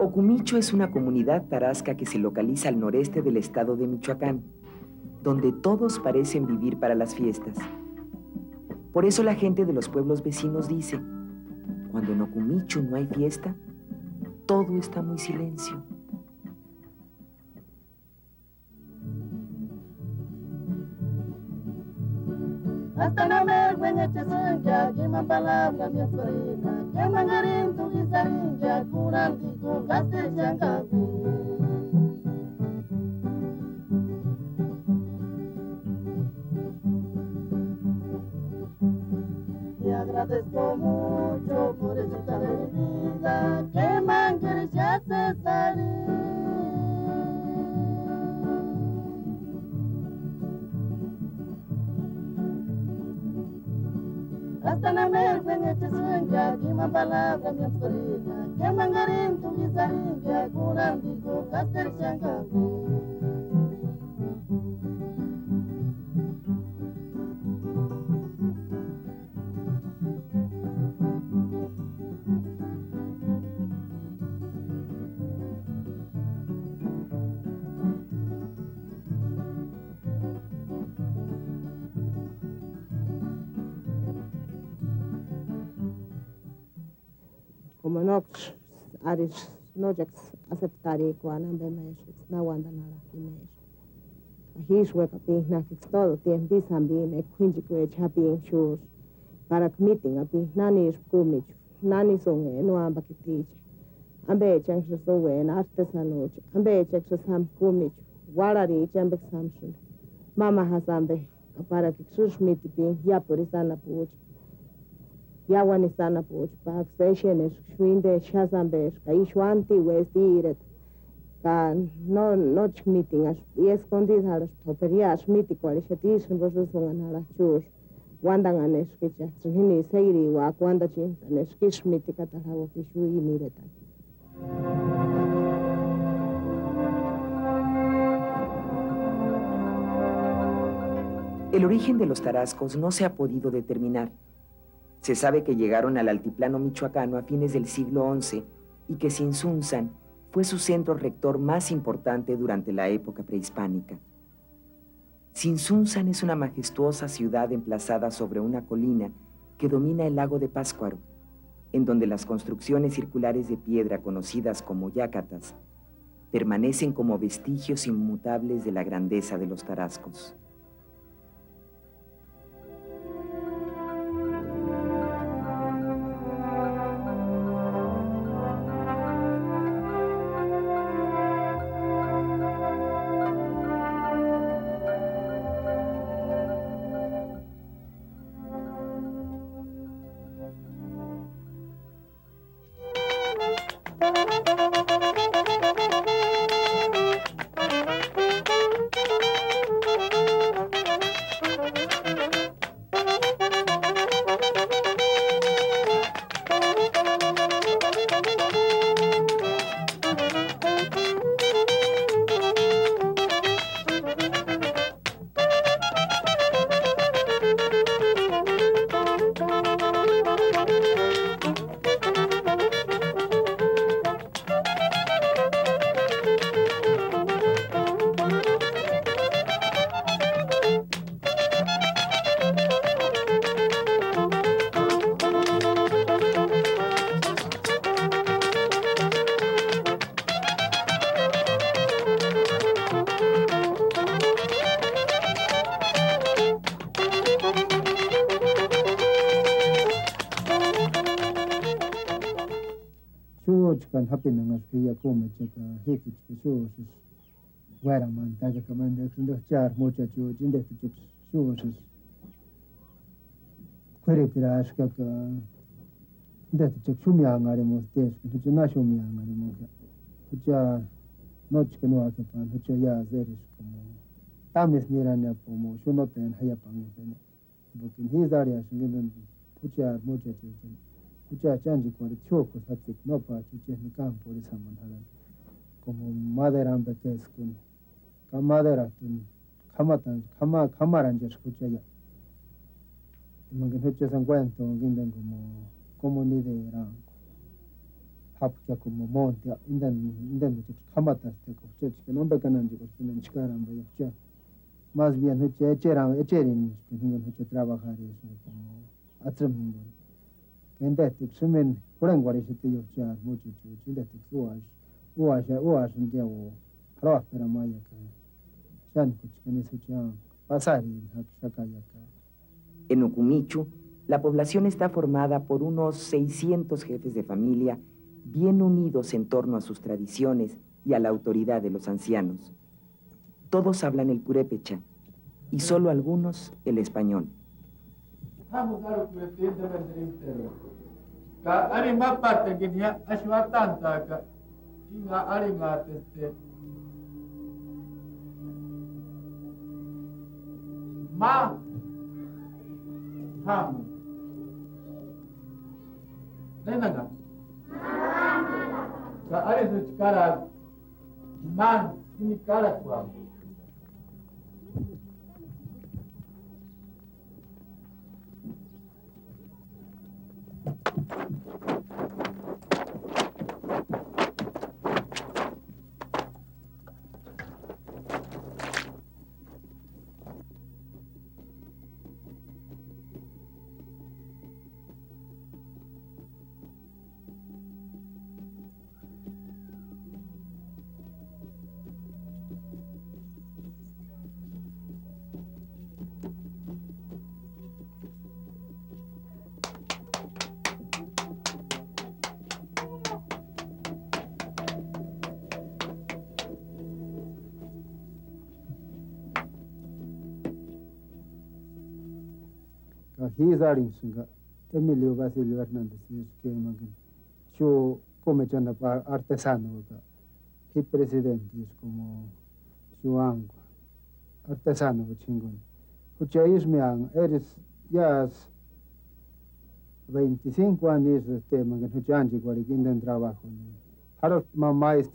Ocumicho es una comunidad tarasca que se localiza al noreste del estado de Michoacán, donde todos parecen vivir para las fiestas. Por eso la gente de los pueblos vecinos dice, cuando en Ocumicho no hay fiesta, todo está muy silencio. Hasta na mergwenye chisunja kima palabra mi sorina kema ngarin tu gisarinja kuran tiku gaste changaku Y agradezco mucho por esta de mi vida que manqueres ya se salir. chisiringa kimapalaga myasparina kemangariin tumisaringa kurandiko kasterichangangu dar is projects acceptarék van embernek, és na wanda na lakini és a hízsúlyok a pénknek, és tudod, én bízom bének, kunjikó egy happy sure, parak meeting a pénk, nani és kumics, nani szongé, no amba kitícs, ambe egy engse szóvé, en artesanócs, ambe egy engse szám kumics, valari egy embek számsúly, mama hazámbe, a parak egy sus miti pénk, japori szánnapúcs, puch pa sessiones shwinde shazambe ka ishwanti westiret ka no no meeting as y escondid halas toperia as miti kwali shetis vos songan halas chus. Wanda nganes kicha hini seiri wa kwanda chin tanes kish miti kata hawo kishu inireta El origen de los tarascos no se ha podido determinar. Se sabe que llegaron al altiplano michoacano a fines del siglo XI y que Sinsunzan fue su centro rector más importante durante la época prehispánica. Sinsunzan es una majestuosa ciudad emplazada sobre una colina que domina el lago de Páscuaro, en donde las construcciones circulares de piedra conocidas como yacatas permanecen como vestigios inmutables de la grandeza de los tarascos. Música kan happiness ngas phi ya ko me che ka he ki che sho se wara man ta ka man de kun de char mo cha chu jin de chu sho se kwere pira ash ka ka de chu chu mi ang are mo te chu chu na sho mi ang are mo ka. Chu cha no chu no a ka pa chu cha ya ze ri shu mo. Ta mes ni ra ne po mo sho no ten ha ya pa ngi ne. Bu kin he za ri a ngi den chu cha mo cha chu muchacha cuando choco hace no para que ni campo de samanharan como madera en beques con camadera tun kamatan kama kamaran ya escucha ya imagín hoche san cuento guinden como como ni de era hapka como monte indan indan que kamatan te coche que no becan en digo que en chicaran vaya ya más bien hoche echeran echerin que ningun hoche trabajar es como atram ningun En Ocumichu, la población está formada por unos 600 jefes de familia bien unidos en torno a sus tradiciones y a la autoridad de los ancianos. Todos hablan el purépecha y solo algunos el español. estamos arrepentidos de mentirte. Ka arimapa te ginia ashwatanta ka inga aringa teste. Ma ham. Nenaga. Ka arisu chikara man ini kara kuamu. Ka hizarin singa Emilio Basilio Hernández es que magan yo come chana pa artesano ka hi presidente es como artesano eres ya 25 años este magan ucha anji kwari kinden trabajo ni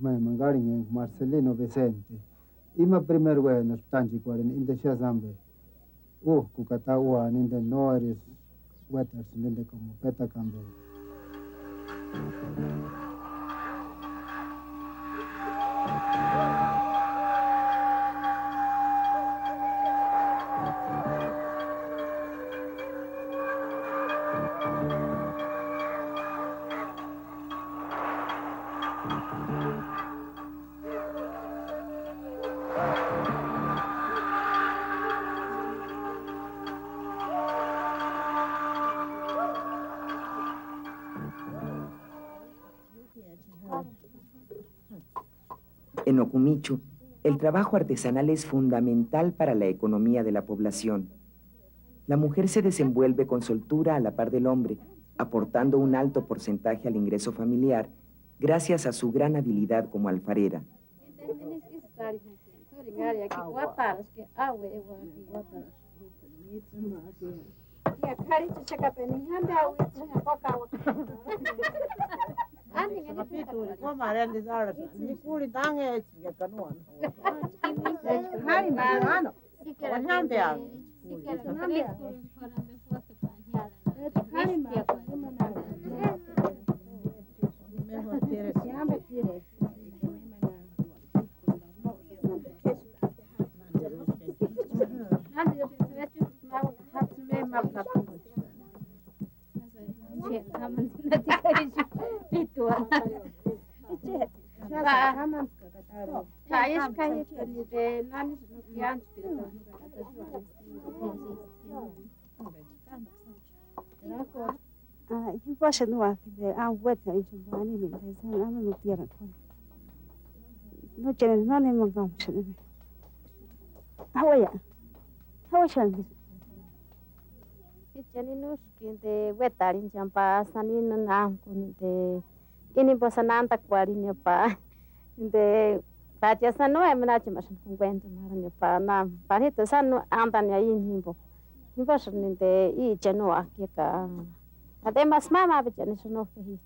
me Marcelino Vicente. Ima primer bueno tanji Shazambe uh kukata ua ninde noeris wetters ninde como peta kambe En Ocumichu, el trabajo artesanal es fundamental para la economía de la población. La mujer se desenvuelve con soltura a la par del hombre, aportando un alto porcentaje al ingreso familiar gracias a su gran habilidad como alfarera. Capítulo, como era desarrollo, ni curi dan es que canoan. Hari mano, wannan da ya. Wannan da ya. Hari mano, Thank you. Yubaşa nuva kide an wetna için bani min teyzen ama nu diyarak kon. Nu cenin nane mangam şunu. Hava ya. Hava şangis. Chaninus de wetarin champa sanino namku de kini posananta kuarin pa de pacha sanu emnachi mashan cuento maran pa nam parito sanu andan ya inhimbo nibashan de i chanu akika además mama bichan sunu fehis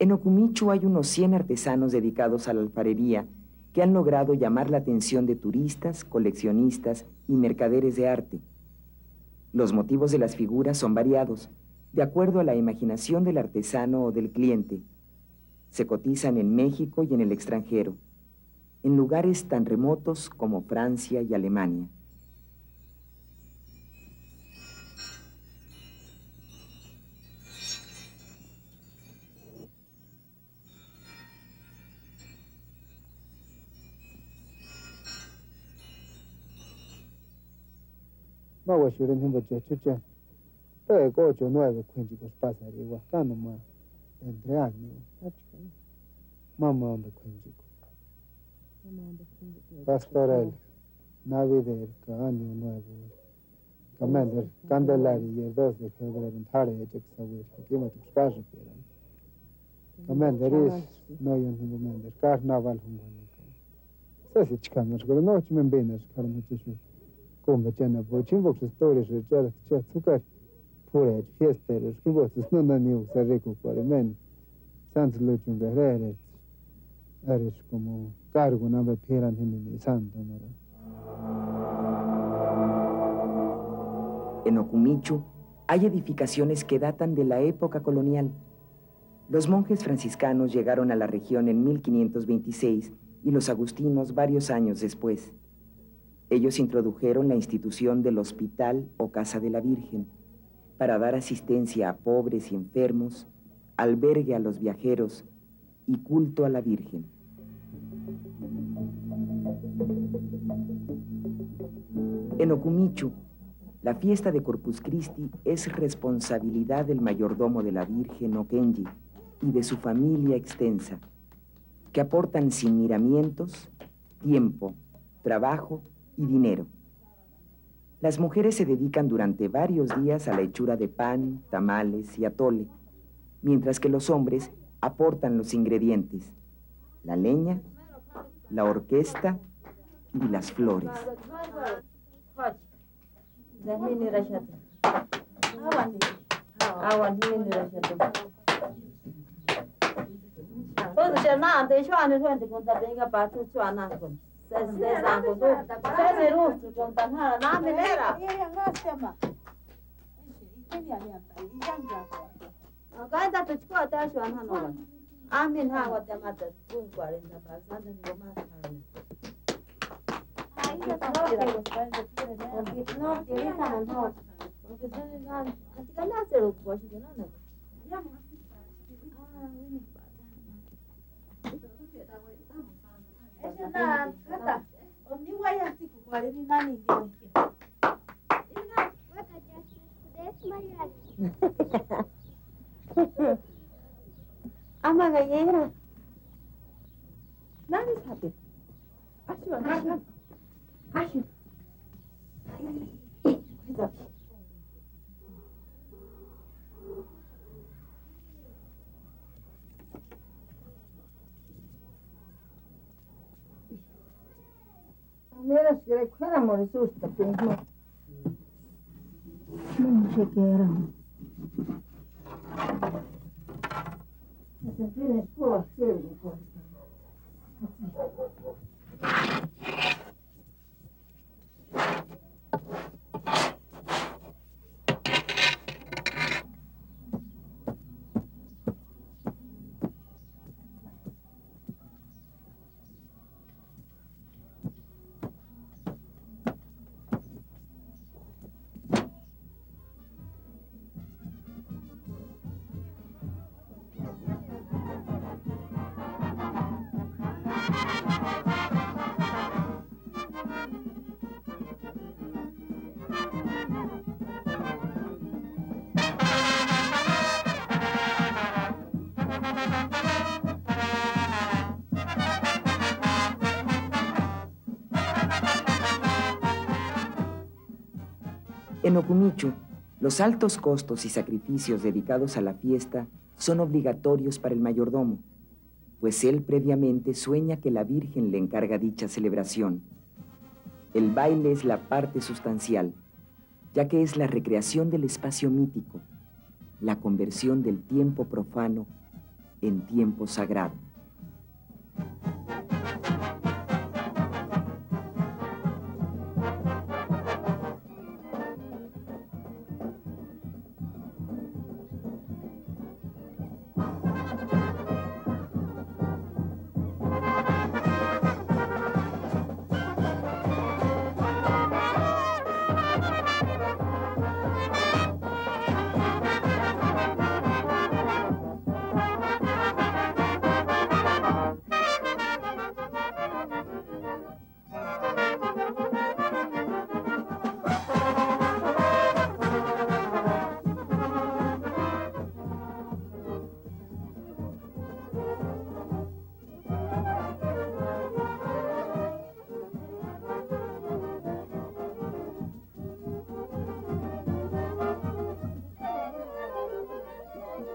En Ocumichu hay unos 100 artesanos dedicados a la alfarería que han logrado llamar la atención de turistas, coleccionistas y mercaderes de arte. Los motivos de las figuras son variados, de acuerdo a la imaginación del artesano o del cliente. Se cotizan en México y en el extranjero, en lugares tan remotos como Francia y Alemania. ma wa shu rin himba che chu che pe go cho no ya kwen ji go spa sa ri wa ka no ma en dre a ni ta chu ma ma on de kwen ji go ma ma on de kwen ji go pastoral na vi de ka ni no ya go ka ma de kan de la ri ye do se ko go rin ta re che sa go ki ma tu spa ju pe ra ka ma de ri no yon himba ma de ka na val hum go ni ka sa si chka no go no chi men be na ka no chi shu En Ocumichu hay edificaciones que datan de la época colonial. Los monjes franciscanos llegaron a la región en 1526 y los agustinos varios años después. Ellos introdujeron la institución del hospital o casa de la Virgen para dar asistencia a pobres y enfermos, albergue a los viajeros y culto a la Virgen. En Ocumichu, la fiesta de Corpus Christi es responsabilidad del mayordomo de la Virgen Okenji y de su familia extensa, que aportan sin miramientos tiempo, trabajo y dinero. Las mujeres se dedican durante varios días a la hechura de pan, tamales y atole, mientras que los hombres aportan los ingredientes, la leña, la orquesta y las flores. se ruhtsi kunta häällä naamin erä. Ihan lastema. Kenia lientä, ihan kieltä. No kai tapit kuo täysi on hän olla. Amin haavoit ja matet kunkuarin tapaa. Saatan kun mä saan. No, tiedän, että hän on. Mutta se on ihan, että kannattaa olla kuitenkin, on ejo nakata niwe yati kukwari ninani ngenke amaga yera nani sabe ashi wa nani ashi はい。Neras y el escuela morizos escuela, sirve, pues. En Ocumichu, los altos costos y sacrificios dedicados a la fiesta son obligatorios para el mayordomo, pues él previamente sueña que la Virgen le encarga dicha celebración. El baile es la parte sustancial, ya que es la recreación del espacio mítico, la conversión del tiempo profano en tiempo sagrado.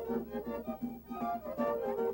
Thank you.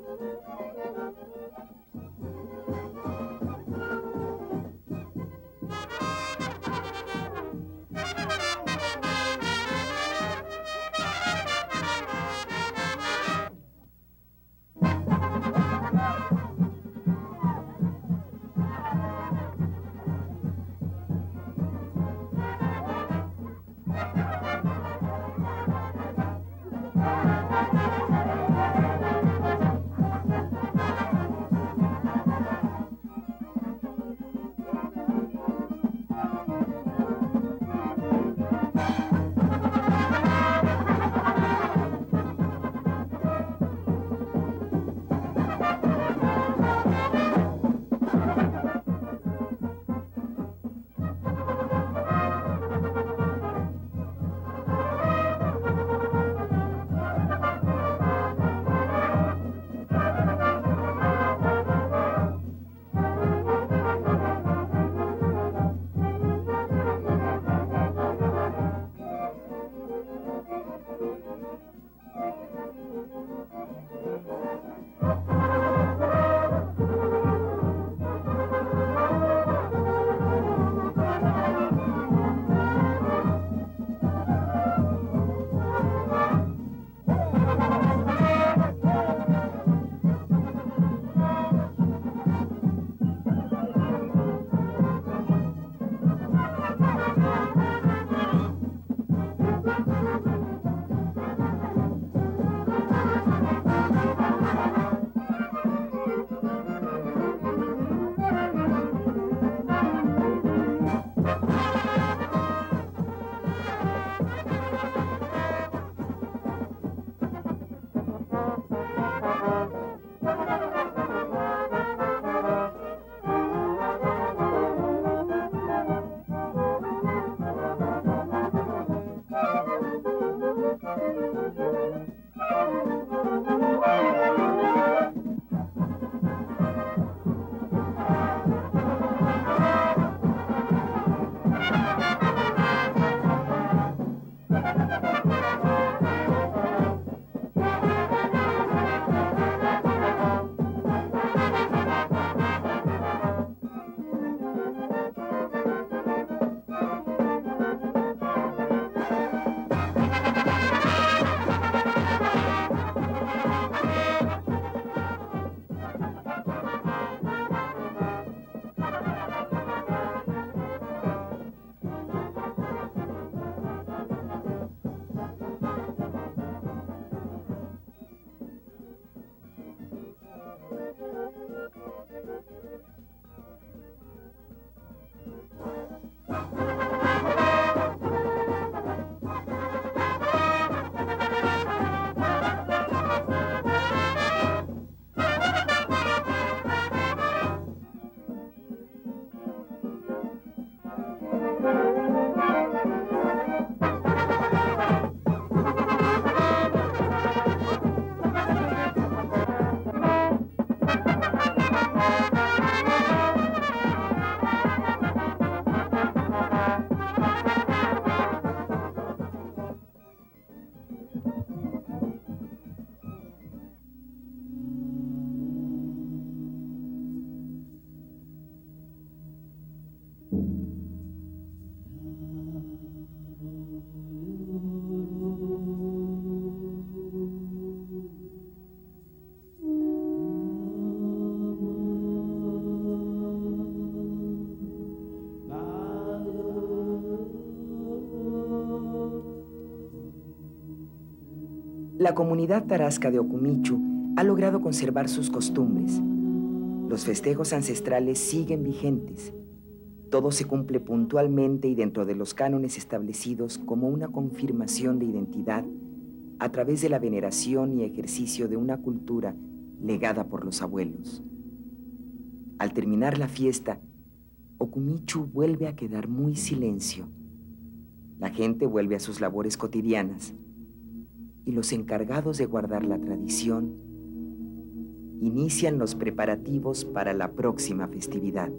La comunidad tarasca de Okumichu ha logrado conservar sus costumbres. Los festejos ancestrales siguen vigentes. Todo se cumple puntualmente y dentro de los cánones establecidos como una confirmación de identidad a través de la veneración y ejercicio de una cultura legada por los abuelos. Al terminar la fiesta, Okumichu vuelve a quedar muy silencio. La gente vuelve a sus labores cotidianas y los encargados de guardar la tradición inician los preparativos para la próxima festividad.